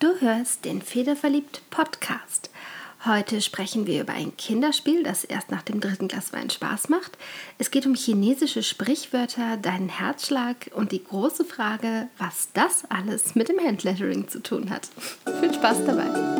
Du hörst den Federverliebt Podcast. Heute sprechen wir über ein Kinderspiel, das erst nach dem dritten Glas Wein Spaß macht. Es geht um chinesische Sprichwörter, deinen Herzschlag und die große Frage, was das alles mit dem Handlettering zu tun hat. Viel Spaß dabei!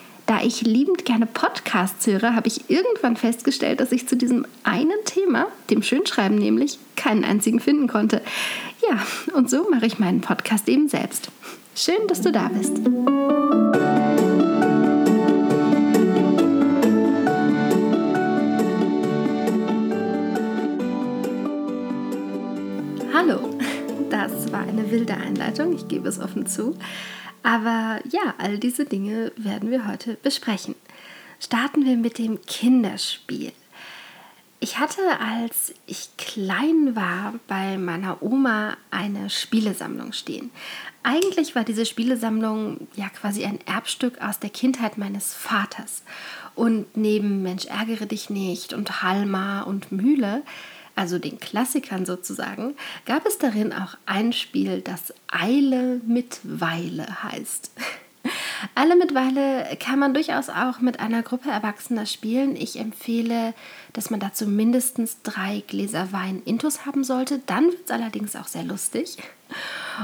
Da ich liebend gerne Podcasts höre, habe ich irgendwann festgestellt, dass ich zu diesem einen Thema, dem Schönschreiben nämlich, keinen einzigen finden konnte. Ja, und so mache ich meinen Podcast eben selbst. Schön, dass du da bist. Hallo, das war eine wilde Einleitung, ich gebe es offen zu. Aber ja, all diese Dinge werden wir heute besprechen. Starten wir mit dem Kinderspiel. Ich hatte, als ich klein war, bei meiner Oma eine Spielesammlung stehen. Eigentlich war diese Spielesammlung ja quasi ein Erbstück aus der Kindheit meines Vaters. Und neben Mensch ärgere dich nicht und Halma und Mühle also den Klassikern sozusagen, gab es darin auch ein Spiel, das Eile mit Weile heißt. Alle mit Weile kann man durchaus auch mit einer Gruppe Erwachsener spielen. Ich empfehle, dass man dazu mindestens drei Gläser Wein intus haben sollte. Dann wird es allerdings auch sehr lustig.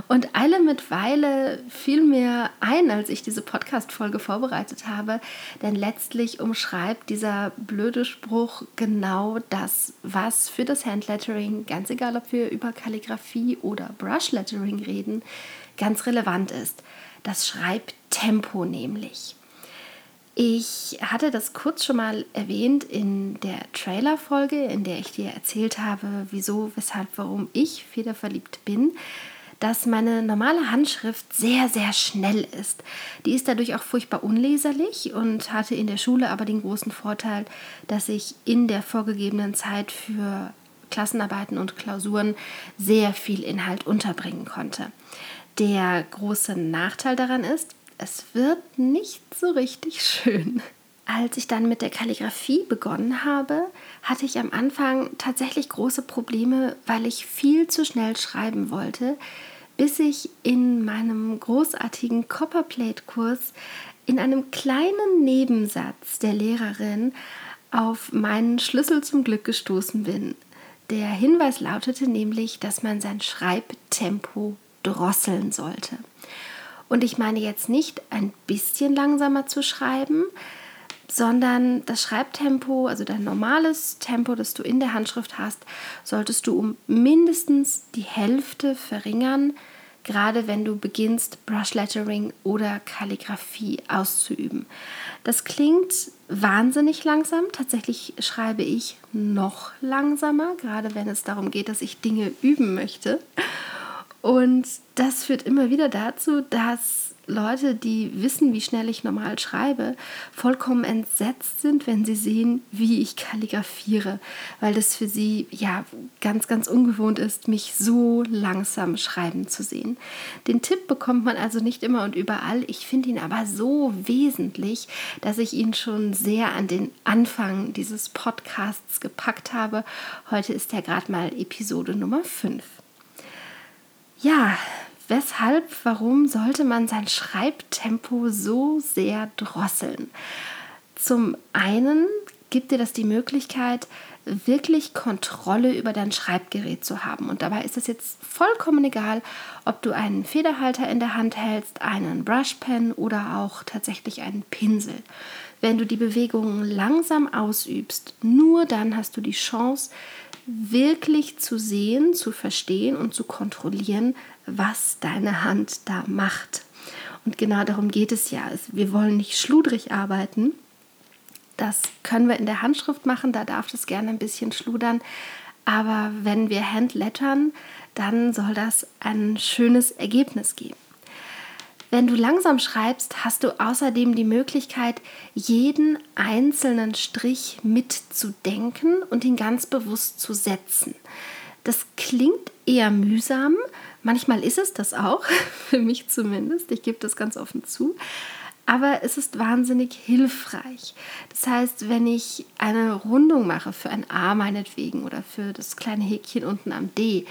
Und Eile mit Weile fiel mir ein, als ich diese Podcast-Folge vorbereitet habe, denn letztlich umschreibt dieser blöde Spruch genau das, was für das Handlettering, ganz egal ob wir über Kalligrafie oder Brushlettering reden, ganz relevant ist. Das Schreibtempo nämlich. Ich hatte das kurz schon mal erwähnt in der Trailer-Folge, in der ich dir erzählt habe, wieso, weshalb, warum ich federverliebt bin dass meine normale Handschrift sehr, sehr schnell ist. Die ist dadurch auch furchtbar unleserlich und hatte in der Schule aber den großen Vorteil, dass ich in der vorgegebenen Zeit für Klassenarbeiten und Klausuren sehr viel Inhalt unterbringen konnte. Der große Nachteil daran ist, es wird nicht so richtig schön. Als ich dann mit der Kalligrafie begonnen habe, hatte ich am Anfang tatsächlich große Probleme, weil ich viel zu schnell schreiben wollte, bis ich in meinem großartigen Copperplate-Kurs in einem kleinen Nebensatz der Lehrerin auf meinen Schlüssel zum Glück gestoßen bin. Der Hinweis lautete nämlich, dass man sein Schreibtempo drosseln sollte. Und ich meine jetzt nicht ein bisschen langsamer zu schreiben, sondern das Schreibtempo, also dein normales Tempo, das du in der Handschrift hast, solltest du um mindestens die Hälfte verringern, gerade wenn du beginnst, Brushlettering oder Kalligrafie auszuüben. Das klingt wahnsinnig langsam. Tatsächlich schreibe ich noch langsamer, gerade wenn es darum geht, dass ich Dinge üben möchte. Und das führt immer wieder dazu, dass Leute, die wissen, wie schnell ich normal schreibe, vollkommen entsetzt sind, wenn sie sehen, wie ich kalligrafiere, weil das für sie ja ganz, ganz ungewohnt ist, mich so langsam schreiben zu sehen. Den Tipp bekommt man also nicht immer und überall. Ich finde ihn aber so wesentlich, dass ich ihn schon sehr an den Anfang dieses Podcasts gepackt habe. Heute ist ja gerade mal Episode Nummer 5. Ja, weshalb, warum sollte man sein Schreibtempo so sehr drosseln? Zum einen gibt dir das die Möglichkeit, wirklich Kontrolle über dein Schreibgerät zu haben. Und dabei ist es jetzt vollkommen egal, ob du einen Federhalter in der Hand hältst, einen Brushpen oder auch tatsächlich einen Pinsel. Wenn du die Bewegungen langsam ausübst, nur dann hast du die Chance, wirklich zu sehen, zu verstehen und zu kontrollieren, was deine Hand da macht. Und genau darum geht es ja. Wir wollen nicht schludrig arbeiten, Das können wir in der Handschrift machen, da darf das gerne ein bisschen schludern. Aber wenn wir handlettern, dann soll das ein schönes Ergebnis geben. Wenn du langsam schreibst, hast du außerdem die Möglichkeit, jeden einzelnen Strich mitzudenken und ihn ganz bewusst zu setzen. Das klingt eher mühsam, manchmal ist es das auch, für mich zumindest, ich gebe das ganz offen zu, aber es ist wahnsinnig hilfreich. Das heißt, wenn ich eine Rundung mache für ein A meinetwegen oder für das kleine Häkchen unten am D,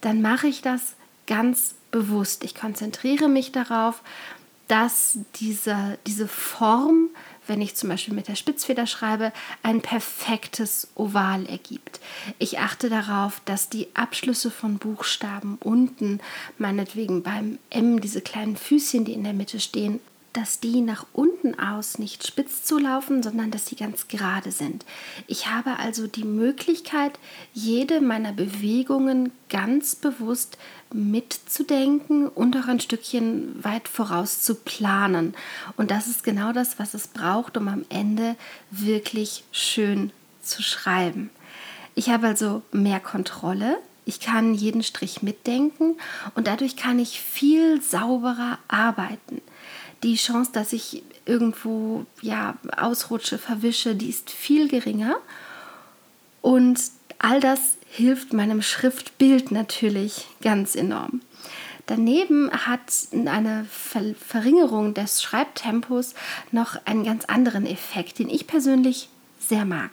dann mache ich das ganz bewusst. Ich konzentriere mich darauf, dass diese, diese Form, wenn ich zum Beispiel mit der Spitzfeder schreibe, ein perfektes Oval ergibt. Ich achte darauf, dass die Abschlüsse von Buchstaben unten, meinetwegen beim M, diese kleinen Füßchen, die in der Mitte stehen, dass die nach unten aus nicht spitz zu laufen, sondern dass sie ganz gerade sind. Ich habe also die Möglichkeit, jede meiner Bewegungen ganz bewusst mitzudenken und auch ein Stückchen weit voraus zu planen. Und das ist genau das, was es braucht, um am Ende wirklich schön zu schreiben. Ich habe also mehr Kontrolle, ich kann jeden Strich mitdenken und dadurch kann ich viel sauberer arbeiten die Chance, dass ich irgendwo ja ausrutsche, verwische, die ist viel geringer. Und all das hilft meinem Schriftbild natürlich ganz enorm. Daneben hat eine Verringerung des Schreibtempos noch einen ganz anderen Effekt, den ich persönlich sehr mag.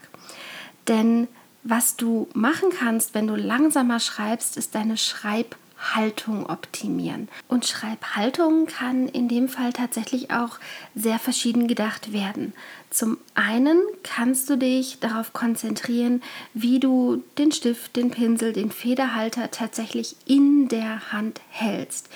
Denn was du machen kannst, wenn du langsamer schreibst, ist deine Schreib Haltung optimieren. Und Schreibhaltung kann in dem Fall tatsächlich auch sehr verschieden gedacht werden. Zum einen kannst du dich darauf konzentrieren, wie du den Stift, den Pinsel, den Federhalter tatsächlich in der Hand hältst,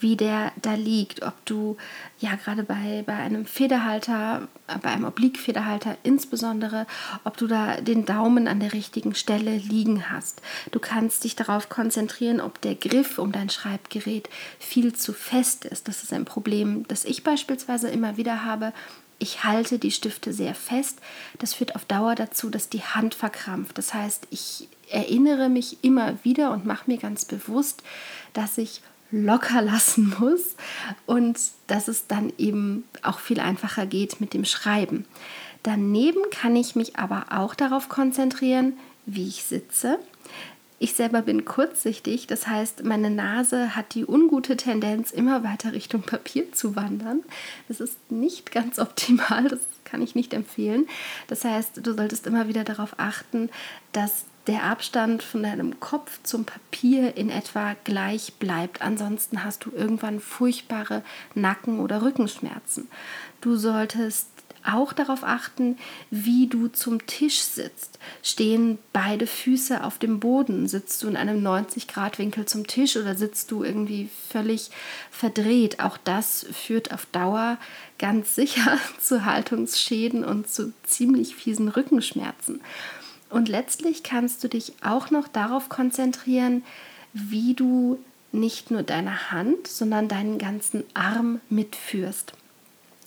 wie der da liegt, ob du ja gerade bei, bei einem Federhalter, bei einem Obliquefederhalter insbesondere, ob du da den Daumen an der richtigen Stelle liegen hast. Du kannst dich darauf konzentrieren, ob der Griff um dein Schreibgerät viel zu fest ist. Das ist ein Problem, das ich beispielsweise immer wieder habe ich halte die Stifte sehr fest. Das führt auf Dauer dazu, dass die Hand verkrampft. Das heißt, ich erinnere mich immer wieder und mache mir ganz bewusst, dass ich locker lassen muss und dass es dann eben auch viel einfacher geht mit dem Schreiben. Daneben kann ich mich aber auch darauf konzentrieren, wie ich sitze. Ich selber bin kurzsichtig, das heißt, meine Nase hat die ungute Tendenz, immer weiter Richtung Papier zu wandern. Das ist nicht ganz optimal, das kann ich nicht empfehlen. Das heißt, du solltest immer wieder darauf achten, dass der Abstand von deinem Kopf zum Papier in etwa gleich bleibt. Ansonsten hast du irgendwann furchtbare Nacken- oder Rückenschmerzen. Du solltest auch darauf achten, wie du zum Tisch sitzt. Stehen beide Füße auf dem Boden? Sitzt du in einem 90-Grad-Winkel zum Tisch oder sitzt du irgendwie völlig verdreht? Auch das führt auf Dauer ganz sicher zu Haltungsschäden und zu ziemlich fiesen Rückenschmerzen. Und letztlich kannst du dich auch noch darauf konzentrieren, wie du nicht nur deine Hand, sondern deinen ganzen Arm mitführst.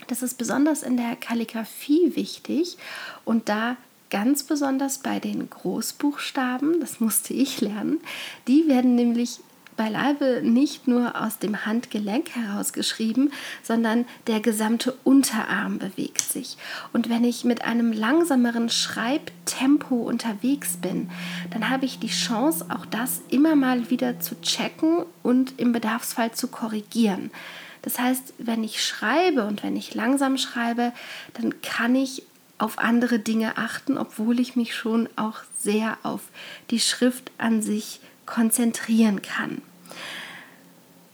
Das ist besonders in der Kalligraphie wichtig und da ganz besonders bei den Großbuchstaben, das musste ich lernen, die werden nämlich beileibe nicht nur aus dem Handgelenk heraus geschrieben, sondern der gesamte Unterarm bewegt sich. Und wenn ich mit einem langsameren Schreibtempo unterwegs bin, dann habe ich die Chance, auch das immer mal wieder zu checken und im Bedarfsfall zu korrigieren. Das heißt, wenn ich schreibe und wenn ich langsam schreibe, dann kann ich auf andere Dinge achten, obwohl ich mich schon auch sehr auf die Schrift an sich konzentrieren kann.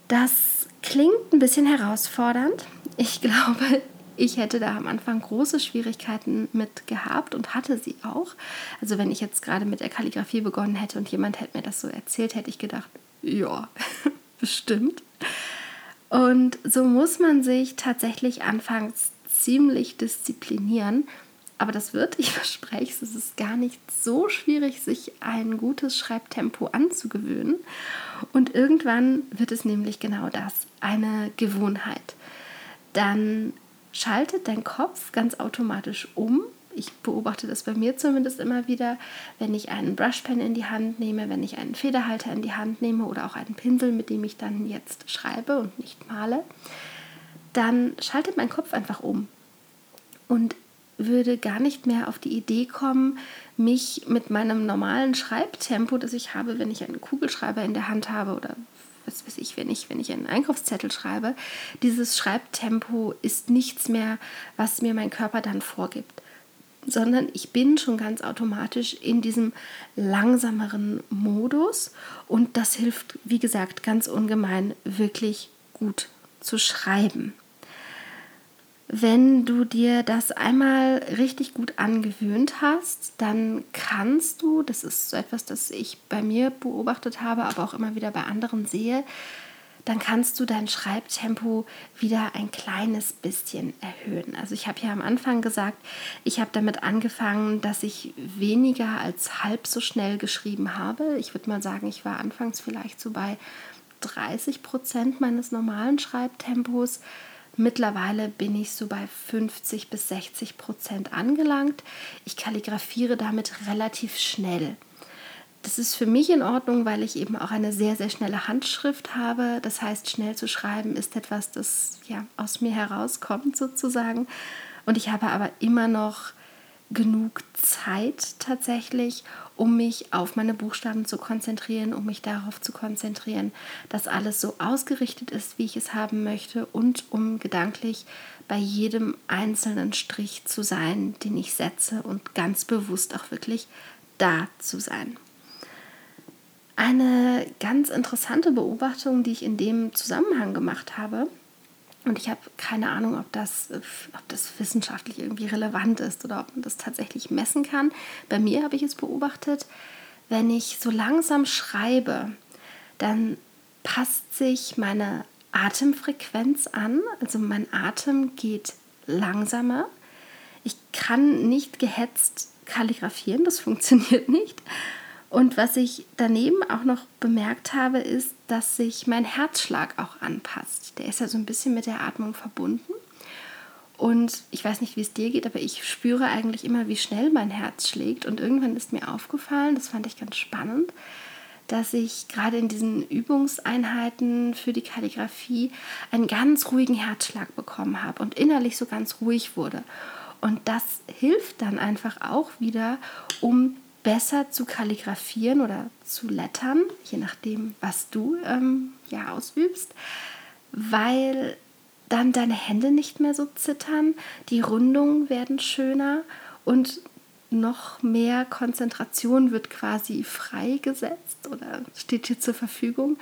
Das klingt ein bisschen herausfordernd. Ich glaube, ich hätte da am Anfang große Schwierigkeiten mit gehabt und hatte sie auch. Also wenn ich jetzt gerade mit der Kalligrafie begonnen hätte und jemand hätte mir das so erzählt, hätte ich gedacht, ja, bestimmt. Und so muss man sich tatsächlich anfangs ziemlich disziplinieren. Aber das wird, ich verspreche es, es ist gar nicht so schwierig, sich ein gutes Schreibtempo anzugewöhnen. Und irgendwann wird es nämlich genau das, eine Gewohnheit. Dann schaltet dein Kopf ganz automatisch um ich beobachte das bei mir zumindest immer wieder, wenn ich einen Brushpen in die Hand nehme, wenn ich einen Federhalter in die Hand nehme oder auch einen Pinsel, mit dem ich dann jetzt schreibe und nicht male, dann schaltet mein Kopf einfach um und würde gar nicht mehr auf die Idee kommen, mich mit meinem normalen Schreibtempo, das ich habe, wenn ich einen Kugelschreiber in der Hand habe oder was weiß ich, wenn ich, wenn ich einen Einkaufszettel schreibe, dieses Schreibtempo ist nichts mehr, was mir mein Körper dann vorgibt, sondern ich bin schon ganz automatisch in diesem langsameren Modus und das hilft, wie gesagt, ganz ungemein wirklich gut zu schreiben. Wenn du dir das einmal richtig gut angewöhnt hast, dann kannst du, das ist so etwas, das ich bei mir beobachtet habe, aber auch immer wieder bei anderen sehe, dann kannst du dein Schreibtempo wieder ein kleines bisschen erhöhen. Also ich habe ja am Anfang gesagt, ich habe damit angefangen, dass ich weniger als halb so schnell geschrieben habe. Ich würde mal sagen, ich war anfangs vielleicht so bei 30 Prozent meines normalen Schreibtempos. Mittlerweile bin ich so bei 50 bis 60 Prozent angelangt. Ich kalligrafiere damit relativ schnell. Das ist für mich in Ordnung, weil ich eben auch eine sehr, sehr schnelle Handschrift habe. Das heißt, schnell zu schreiben ist etwas, das ja aus mir herauskommt sozusagen. Und ich habe aber immer noch genug Zeit tatsächlich, um mich auf meine Buchstaben zu konzentrieren, um mich darauf zu konzentrieren, dass alles so ausgerichtet ist, wie ich es haben möchte und um gedanklich bei jedem einzelnen Strich zu sein, den ich setze und ganz bewusst auch wirklich da zu sein. Eine ganz interessante Beobachtung, die ich in dem Zusammenhang gemacht habe, und ich habe keine Ahnung, ob das, ob das wissenschaftlich irgendwie relevant ist oder ob man das tatsächlich messen kann. Bei mir habe ich es beobachtet, wenn ich so langsam schreibe, dann passt sich meine Atemfrequenz an. Also mein Atem geht langsamer. Ich kann nicht gehetzt kalligrafieren, das funktioniert nicht. Und was ich daneben auch noch bemerkt habe, ist, dass sich mein Herzschlag auch anpasst. Der ist ja so ein bisschen mit der Atmung verbunden. Und ich weiß nicht, wie es dir geht, aber ich spüre eigentlich immer, wie schnell mein Herz schlägt. Und irgendwann ist mir aufgefallen, das fand ich ganz spannend, dass ich gerade in diesen Übungseinheiten für die Kalligrafie einen ganz ruhigen Herzschlag bekommen habe und innerlich so ganz ruhig wurde. Und das hilft dann einfach auch wieder, um besser zu kalligrafieren oder zu lettern, je nachdem, was du ähm, ja ausübst, weil dann deine Hände nicht mehr so zittern, die Rundungen werden schöner und noch mehr Konzentration wird quasi freigesetzt oder steht dir zur Verfügung,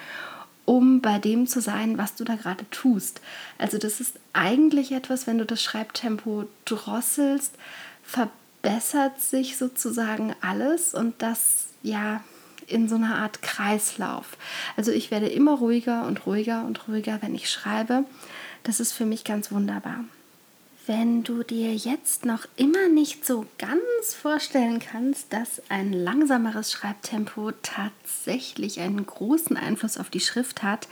um bei dem zu sein, was du da gerade tust. Also das ist eigentlich etwas, wenn du das Schreibtempo drosselst, verbindest bessert sich sozusagen alles und das ja in so einer Art Kreislauf. Also ich werde immer ruhiger und ruhiger und ruhiger, wenn ich schreibe. Das ist für mich ganz wunderbar. Wenn du dir jetzt noch immer nicht so ganz vorstellen kannst, dass ein langsameres Schreibtempo tatsächlich einen großen Einfluss auf die Schrift hat,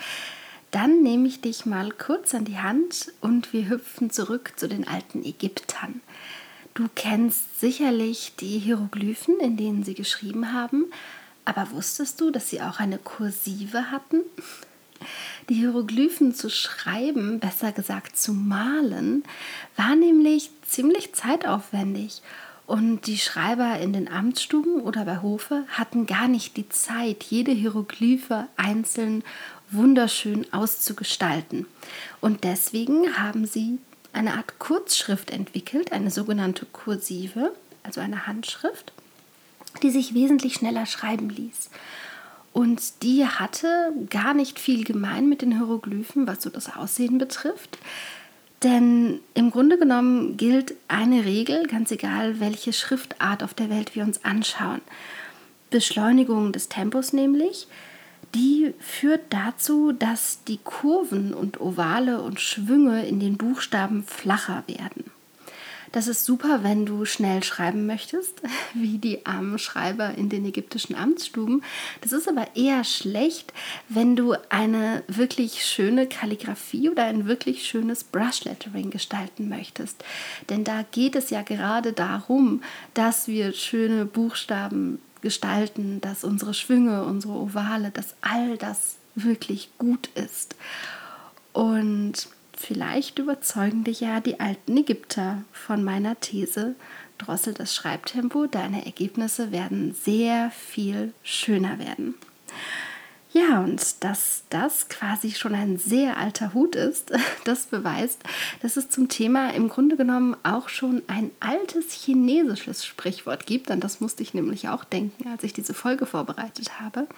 dann nehme ich dich mal kurz an die Hand und wir hüpfen zurück zu den alten Ägyptern. Du kennst sicherlich die Hieroglyphen, in denen sie geschrieben haben, aber wusstest du, dass sie auch eine Kursive hatten? Die Hieroglyphen zu schreiben, besser gesagt zu malen, war nämlich ziemlich zeitaufwendig und die Schreiber in den Amtsstuben oder bei Hofe hatten gar nicht die Zeit, jede Hieroglyphe einzeln wunderschön auszugestalten. Und deswegen haben sie eine Art Kurzschrift entwickelt, eine sogenannte Kursive, also eine Handschrift, die sich wesentlich schneller schreiben ließ. Und die hatte gar nicht viel gemein mit den Hieroglyphen, was so das Aussehen betrifft. Denn im Grunde genommen gilt eine Regel, ganz egal welche Schriftart auf der Welt wir uns anschauen. Beschleunigung des Tempos nämlich, die führt dazu, dass die Kurven und Ovale und Schwünge in den Buchstaben flacher werden. Das ist super, wenn du schnell schreiben möchtest, wie die armen Schreiber in den ägyptischen Amtsstuben. Das ist aber eher schlecht, wenn du eine wirklich schöne Kalligrafie oder ein wirklich schönes Brushlettering gestalten möchtest. Denn da geht es ja gerade darum, dass wir schöne Buchstaben gestalten, dass unsere Schwünge, unsere Ovale, dass all das wirklich gut ist. Und Vielleicht überzeugen dich ja die alten Ägypter von meiner These, drossel das Schreibtempo, deine Ergebnisse werden sehr viel schöner werden. Ja, und dass das quasi schon ein sehr alter Hut ist, das beweist, dass es zum Thema im Grunde genommen auch schon ein altes chinesisches Sprichwort gibt. An das musste ich nämlich auch denken, als ich diese Folge vorbereitet habe.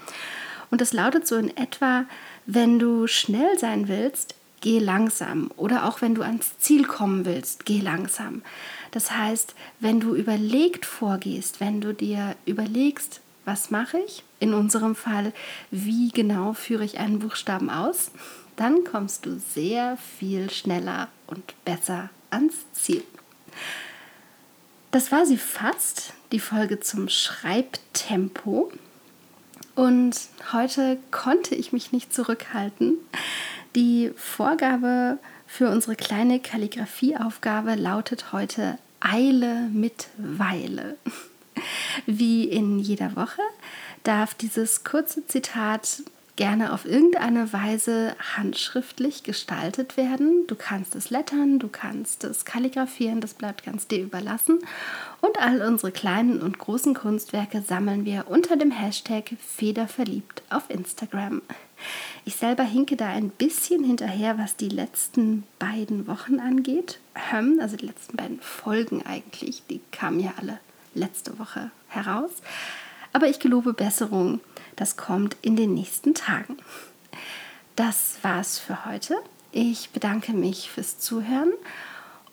Und das lautet so in etwa, wenn du schnell sein willst, geh langsam. Oder auch wenn du ans Ziel kommen willst, geh langsam. Das heißt, wenn du überlegt vorgehst, wenn du dir überlegst, was mache ich? In unserem Fall, wie genau führe ich einen Buchstaben aus? Dann kommst du sehr viel schneller und besser ans Ziel. Das war sie fast, die Folge zum Schreibtempo. Und heute konnte ich mich nicht zurückhalten, die Vorgabe für unsere kleine Kalligrafieaufgabe lautet heute Eile mit Weile. Wie in jeder Woche darf dieses kurze Zitat gerne auf irgendeine Weise handschriftlich gestaltet werden. Du kannst es lettern, du kannst es kalligrafieren, das bleibt ganz dir überlassen. Und all unsere kleinen und großen Kunstwerke sammeln wir unter dem Hashtag Federverliebt auf Instagram. Ich selber hinke da ein bisschen hinterher, was die letzten beiden Wochen angeht. Also die letzten beiden Folgen eigentlich. Die kamen ja alle letzte Woche heraus. Aber ich gelobe Besserung. Das kommt in den nächsten Tagen. Das war's für heute. Ich bedanke mich fürs Zuhören.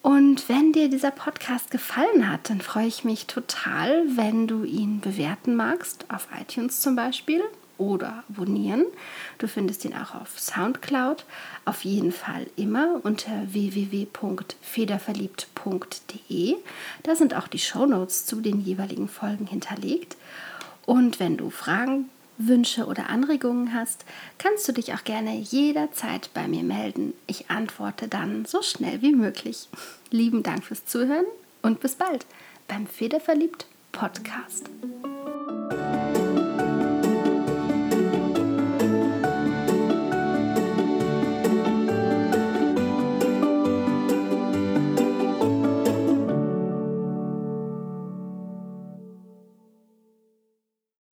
Und wenn dir dieser Podcast gefallen hat, dann freue ich mich total, wenn du ihn bewerten magst, auf iTunes zum Beispiel oder abonnieren. Du findest ihn auch auf Soundcloud. Auf jeden Fall immer unter www.federverliebt.de. Da sind auch die Shownotes zu den jeweiligen Folgen hinterlegt. Und wenn du Fragen, Wünsche oder Anregungen hast, kannst du dich auch gerne jederzeit bei mir melden. Ich antworte dann so schnell wie möglich. Lieben Dank fürs Zuhören und bis bald beim Federverliebt Podcast.